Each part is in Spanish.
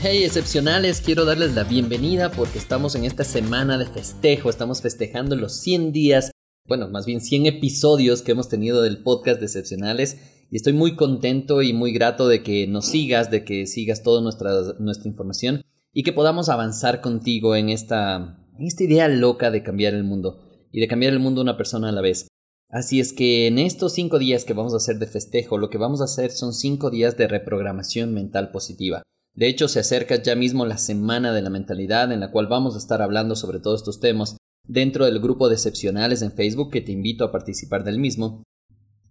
Hey excepcionales, quiero darles la bienvenida porque estamos en esta semana de festejo, estamos festejando los 100 días, bueno, más bien 100 episodios que hemos tenido del podcast de excepcionales y estoy muy contento y muy grato de que nos sigas, de que sigas toda nuestra, nuestra información y que podamos avanzar contigo en esta, en esta idea loca de cambiar el mundo y de cambiar el mundo una persona a la vez. Así es que en estos cinco días que vamos a hacer de festejo, lo que vamos a hacer son cinco días de reprogramación mental positiva. De hecho, se acerca ya mismo la semana de la mentalidad en la cual vamos a estar hablando sobre todos estos temas dentro del grupo de excepcionales en Facebook que te invito a participar del mismo.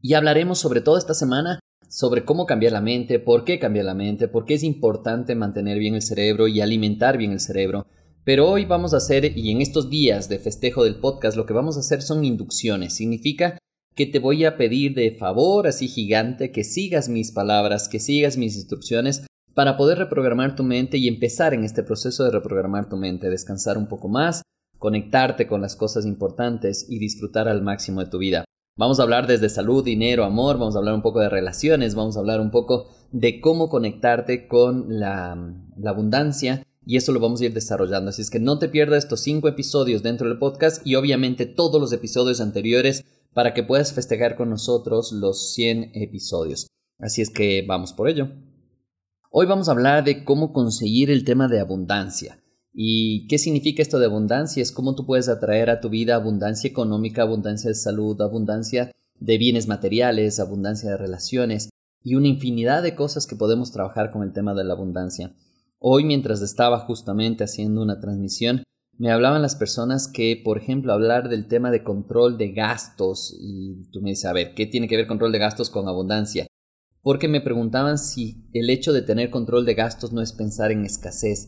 Y hablaremos sobre todo esta semana sobre cómo cambiar la mente, por qué cambiar la mente, por qué es importante mantener bien el cerebro y alimentar bien el cerebro. Pero hoy vamos a hacer, y en estos días de festejo del podcast, lo que vamos a hacer son inducciones. Significa que te voy a pedir de favor, así gigante, que sigas mis palabras, que sigas mis instrucciones para poder reprogramar tu mente y empezar en este proceso de reprogramar tu mente, descansar un poco más, conectarte con las cosas importantes y disfrutar al máximo de tu vida. Vamos a hablar desde salud, dinero, amor, vamos a hablar un poco de relaciones, vamos a hablar un poco de cómo conectarte con la, abundancia y eso lo vamos a ir desarrollando. Así es que no te pierdas estos cinco episodios dentro del podcast y obviamente todos los episodios anteriores para que puedas festejar con nosotros los 100 episodios. Así es que vamos por ello. Hoy vamos a hablar de cómo conseguir el tema de abundancia. ¿Y qué significa esto de abundancia? Es cómo tú puedes atraer a tu vida abundancia económica, abundancia de salud, abundancia de bienes materiales, abundancia de relaciones y una infinidad de cosas que podemos trabajar con el tema de la abundancia. Hoy mientras estaba justamente haciendo una transmisión, me hablaban las personas que, por ejemplo, hablar del tema de control de gastos y tú me dices, a ver, ¿qué tiene que ver control de gastos con abundancia? Porque me preguntaban si el hecho de tener control de gastos no es pensar en escasez.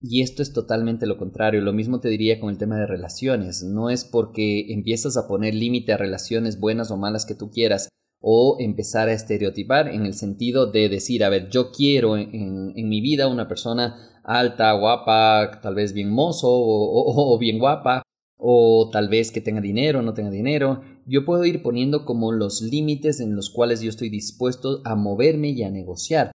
Y esto es totalmente lo contrario. Lo mismo te diría con el tema de relaciones. No es porque empiezas a poner límite a relaciones buenas o malas que tú quieras o empezar a estereotipar en el sentido de decir, a ver, yo quiero en, mi vida una persona alta, guapa, tal vez bien mozo o bien guapa, o tal vez que tenga dinero o no tenga dinero. Yo puedo ir poniendo como los límites en los cuales yo estoy dispuesto a moverme y a negociar.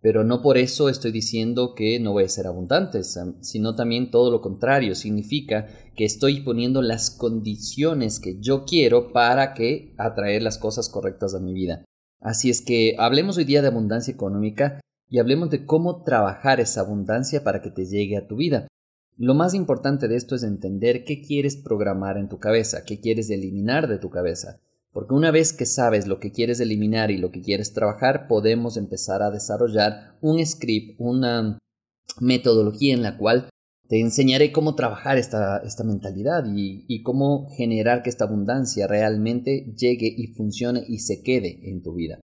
Pero no por eso estoy diciendo que no voy a ser abundante, sino también todo lo contrario. Significa que estoy poniendo las condiciones que yo quiero para que atraer las cosas correctas a mi vida. Así es que hablemos hoy día de abundancia económica y hablemos de cómo trabajar esa abundancia para que te llegue a tu vida. Lo más importante de esto es entender qué quieres programar en tu cabeza, qué quieres eliminar de tu cabeza. Porque una vez que sabes lo que quieres eliminar y lo que quieres trabajar, podemos empezar a desarrollar un script, una metodología en la cual te enseñaré cómo trabajar esta, esta mentalidad y, y, cómo generar que esta abundancia realmente llegue y funcione y se quede en tu vida.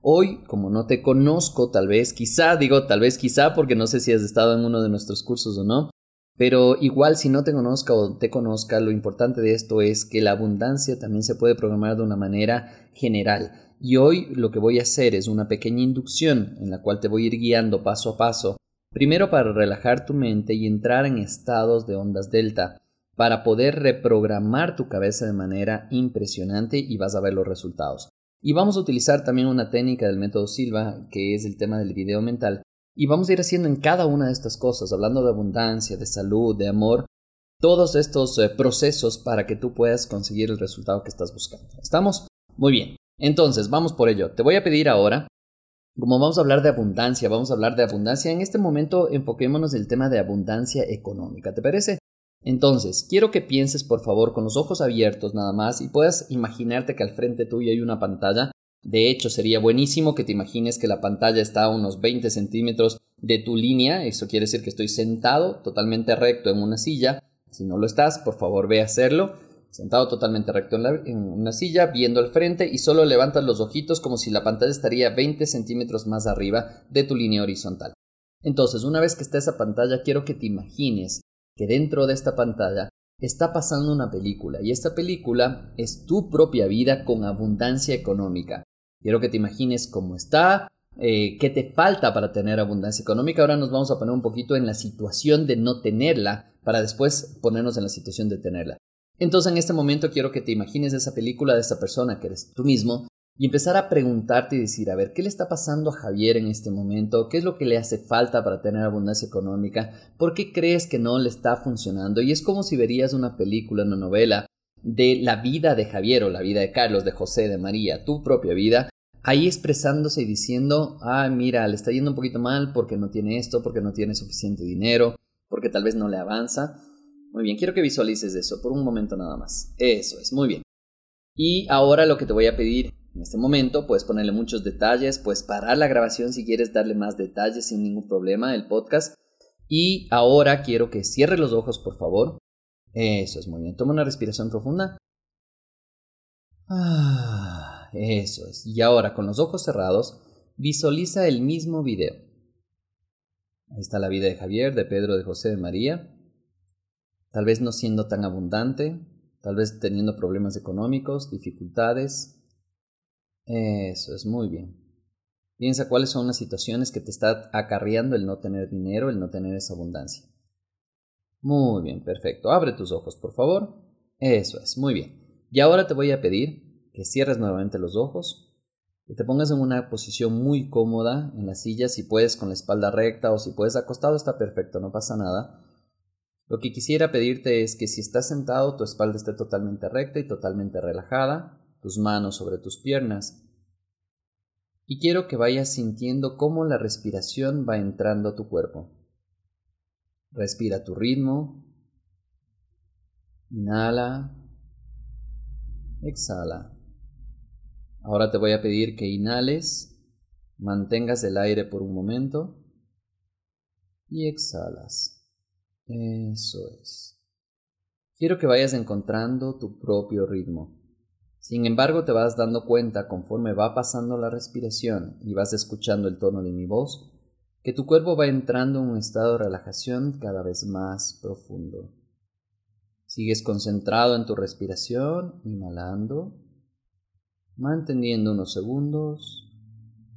Hoy, como no te conozco, tal vez, quizá, digo tal vez quizá porque no sé si has estado en uno de nuestros cursos o no, pero igual si no te conozca o te conozca, lo importante de esto es que la abundancia también se puede programar de una manera general. Y hoy lo que voy a hacer es una pequeña inducción en la cual te voy a ir guiando paso a paso, primero para relajar tu mente y entrar en estados de ondas delta, para poder reprogramar tu cabeza de manera impresionante y vas a ver los resultados. Y vamos a utilizar también una técnica del método Silva, que es el tema del video mental, y vamos a ir haciendo en cada una de estas cosas, hablando de abundancia, de salud, de amor, todos estos eh, procesos para que tú puedas conseguir el resultado que estás buscando. ¿Estamos? Muy bien. Entonces, vamos por ello. Te voy a pedir ahora, como vamos a hablar de abundancia, vamos a hablar de abundancia, en este momento enfoquémonos en el tema de abundancia económica, ¿te parece? Entonces, quiero que pienses por favor con los ojos abiertos nada más y puedas imaginarte que al frente tuyo hay una pantalla de hecho, sería buenísimo que te imagines que la pantalla está a unos 20 centímetros de tu línea. Eso quiere decir que estoy sentado totalmente recto en una silla. Si no lo estás, por favor ve a hacerlo. sentado totalmente recto en, una silla, viendo al frente y solo levantas los ojitos como si la pantalla estaría 20 centímetros más arriba de tu línea horizontal. Entonces, una vez que está esa pantalla, quiero que te imagines que dentro de esta pantalla está pasando una película y esta película es tu propia vida con abundancia económica. Quiero que te imagines cómo está, eh, qué te falta para tener abundancia económica. Ahora nos vamos a poner un poquito en la situación de no tenerla para después ponernos en la situación de tenerla. Entonces en este momento quiero que te imagines esa película de esa persona que eres tú mismo y empezar a preguntarte y decir, a ver, ¿qué le está pasando a Javier en este momento? ¿Qué es lo que le hace falta para tener abundancia económica? ¿Por qué crees que no le está funcionando? Y es como si verías una película, una novela de la vida de Javier o la vida de Carlos, de José, de María, tu propia vida, ahí expresándose y diciendo, ah, mira, le está yendo un poquito mal porque no tiene esto, porque no tiene suficiente dinero, porque tal vez no le avanza. Muy bien, quiero que visualices eso por un momento nada más. Eso es, muy bien. Y ahora lo que te voy a pedir en este momento, puedes ponerle muchos detalles, puedes parar la grabación si quieres darle más detalles sin ningún problema el podcast. Y ahora quiero que cierres los ojos, por favor. Eso es muy bien. Toma una respiración profunda. Ah, eso es. Y ahora, con los ojos cerrados, visualiza el mismo video. Ahí está la vida de Javier, de Pedro, de José, de María. Tal vez no siendo tan abundante, tal vez teniendo problemas económicos, dificultades, eso es muy bien. Piensa cuáles son las situaciones que te está acarreando el no tener dinero, el no tener esa abundancia. Muy bien, perfecto. Abre tus ojos, por favor. Eso es, muy bien. Y ahora te voy a pedir que cierres nuevamente los ojos, que te pongas en una posición muy cómoda en la silla, si puedes con la espalda recta o si puedes acostado, está perfecto, no pasa nada. Lo que quisiera pedirte es que si estás sentado, tu espalda esté totalmente recta y totalmente relajada tus manos sobre tus piernas. Y quiero que vayas sintiendo cómo la respiración va entrando a tu cuerpo. Respira tu ritmo. Inhala. Exhala. Ahora te voy a pedir que inhales, mantengas el aire por un momento y exhalas. Eso es. Quiero que vayas encontrando tu propio ritmo. Sin embargo, te vas dando cuenta conforme va pasando la respiración y vas escuchando el tono de mi voz, que tu cuerpo va entrando en un estado de relajación cada vez más profundo. Sigues concentrado en tu respiración, inhalando, manteniendo unos segundos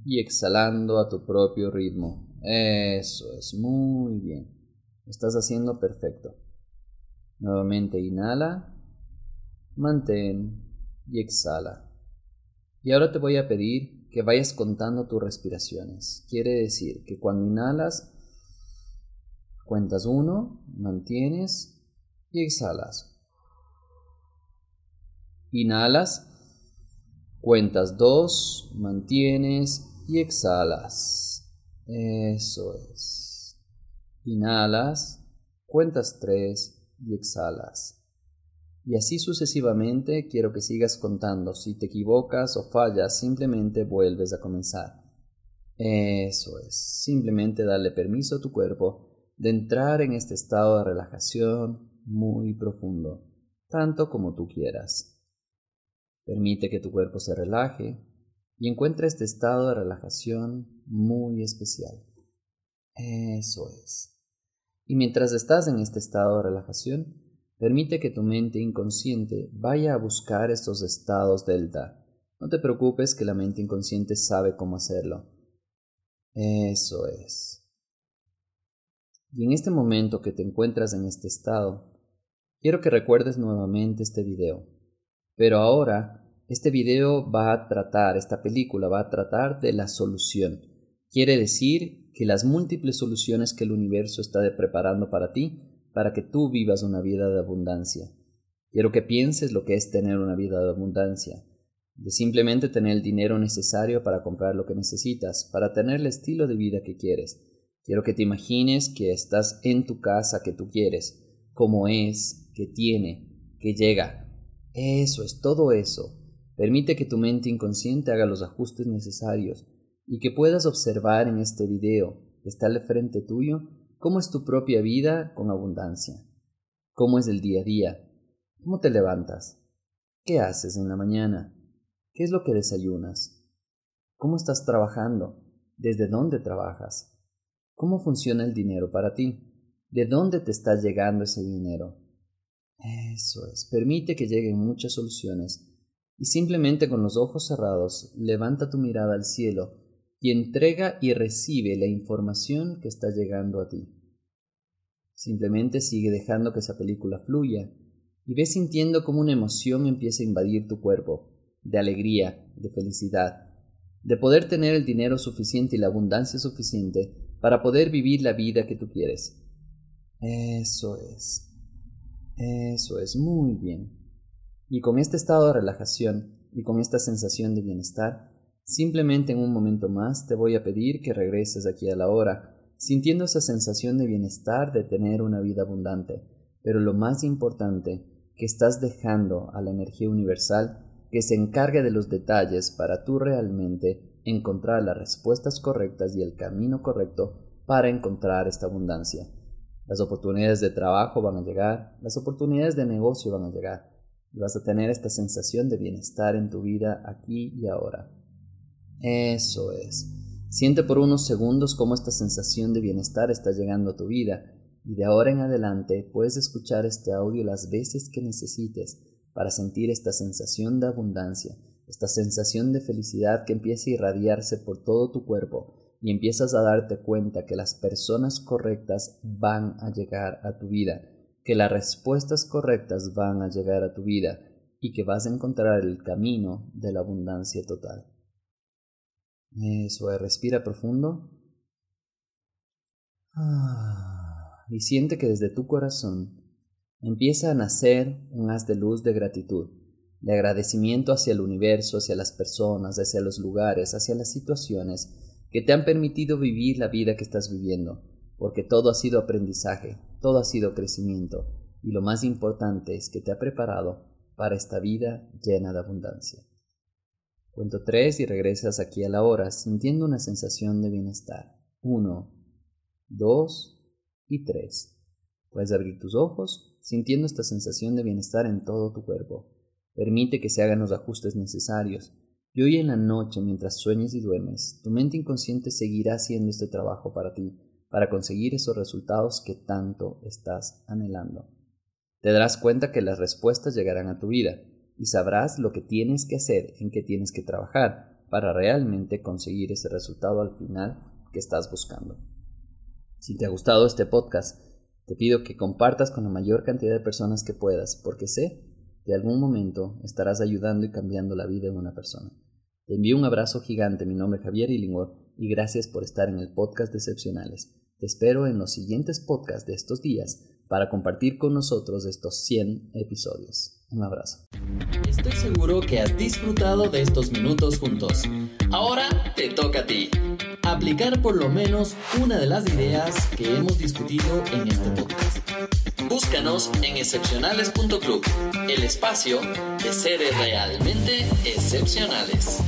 y exhalando a tu propio ritmo. Eso es muy bien. estás haciendo perfecto. Nuevamente inhala, mantén y exhala. Y ahora te voy a pedir que vayas contando tus respiraciones. Quiere decir que cuando inhalas, cuentas uno, mantienes y exhalas. Inhalas, cuentas dos, mantienes y exhalas. Eso es. Inhalas, cuentas tres y exhalas. Y así sucesivamente quiero que sigas contando. Si te equivocas o fallas, simplemente vuelves a comenzar. Eso es, simplemente darle permiso a tu cuerpo de entrar en este estado de relajación muy profundo, tanto como tú quieras. Permite que tu cuerpo se relaje y encuentre este estado de relajación muy especial. Eso es. Y mientras estás en este estado de relajación, Permite que tu mente inconsciente vaya a buscar estos estados delta. No te preocupes que la mente inconsciente sabe cómo hacerlo. Eso es. Y en este momento que te encuentras en este estado, quiero que recuerdes nuevamente este video. Pero ahora, este video va a tratar, esta película va a tratar de la solución. Quiere decir que las múltiples soluciones que el universo está preparando para ti para que tú vivas una vida de abundancia. Quiero que pienses lo que es tener una vida de abundancia, de simplemente tener el dinero necesario para comprar lo que necesitas, para tener el estilo de vida que quieres. Quiero que te imagines que estás en tu casa que tú quieres, como es, que tiene, que llega. Eso es todo eso. Permite que tu mente inconsciente haga los ajustes necesarios y que puedas observar en este video que está al frente tuyo ¿Cómo es tu propia vida con abundancia? ¿Cómo es el día a día? ¿Cómo te levantas? ¿Qué haces en la mañana? ¿Qué es lo que desayunas? ¿Cómo estás trabajando? ¿Desde dónde trabajas? ¿Cómo funciona el dinero para ti? ¿De dónde te está llegando ese dinero? Eso es, permite que lleguen muchas soluciones y simplemente con los ojos cerrados levanta tu mirada al cielo y entrega y recibe la información que está llegando a ti. Simplemente sigue dejando que esa película fluya y ves sintiendo como una emoción empieza a invadir tu cuerpo, de alegría, de felicidad, de poder tener el dinero suficiente y la abundancia suficiente para poder vivir la vida que tú quieres. Eso es. Eso es muy bien. Y con este estado de relajación y con esta sensación de bienestar, simplemente en un momento más te voy a pedir que regreses aquí a la hora, sintiendo esa sensación de bienestar de tener una vida abundante, pero lo más importante, que estás dejando a la energía universal que se encargue de los detalles para tú realmente encontrar las respuestas correctas y el camino correcto para encontrar esta abundancia. Las oportunidades de trabajo van a llegar, las oportunidades de negocio van a llegar y vas a tener esta sensación de bienestar en tu vida aquí y ahora. Eso es. Siente por unos segundos cómo esta sensación de bienestar está llegando a tu vida y de ahora en adelante puedes escuchar este audio las veces que necesites para sentir esta sensación de abundancia, esta sensación de felicidad que empieza a irradiarse por todo tu cuerpo y empiezas a darte cuenta que las personas correctas van a llegar a tu vida, que las respuestas correctas van a llegar a tu vida y que vas a encontrar el camino de la abundancia total. Eso es, respira profundo. Ah y siente que desde tu corazón empieza a nacer un haz de luz de gratitud, de agradecimiento hacia el universo, hacia las personas, hacia los lugares, hacia las situaciones que te han permitido vivir la vida que estás viviendo, porque todo ha sido aprendizaje, todo ha sido crecimiento, y lo más importante es que te ha preparado para esta vida llena de abundancia. Cuento tres y regresas aquí a la hora sintiendo una sensación de bienestar. Uno, dos, y 3. Puedes abrir tus ojos sintiendo esta sensación de bienestar en todo tu cuerpo. Permite que se hagan los ajustes necesarios. Y hoy en la noche, mientras sueñes y duermes, tu mente inconsciente seguirá haciendo este trabajo para ti, para conseguir esos resultados que tanto estás anhelando. Te darás cuenta que las respuestas llegarán a tu vida y sabrás lo que tienes que hacer, en qué tienes que trabajar para realmente conseguir ese resultado al final que estás buscando. Si te ha gustado este podcast, te pido que compartas con la mayor cantidad de personas que puedas, porque sé que algún momento estarás ayudando y cambiando la vida de una persona. Te envío un abrazo gigante, mi nombre es Javier Illingworth y gracias por estar en el podcast de Excepcionales. Te espero en los siguientes podcasts de estos días para compartir con nosotros estos 100 episodios. Un abrazo. Estoy seguro que has disfrutado de estos minutos juntos. Ahora te toca a ti aplicar por lo menos una de las ideas que hemos discutido en este podcast. Búscanos en excepcionales.club, el espacio de seres realmente excepcionales.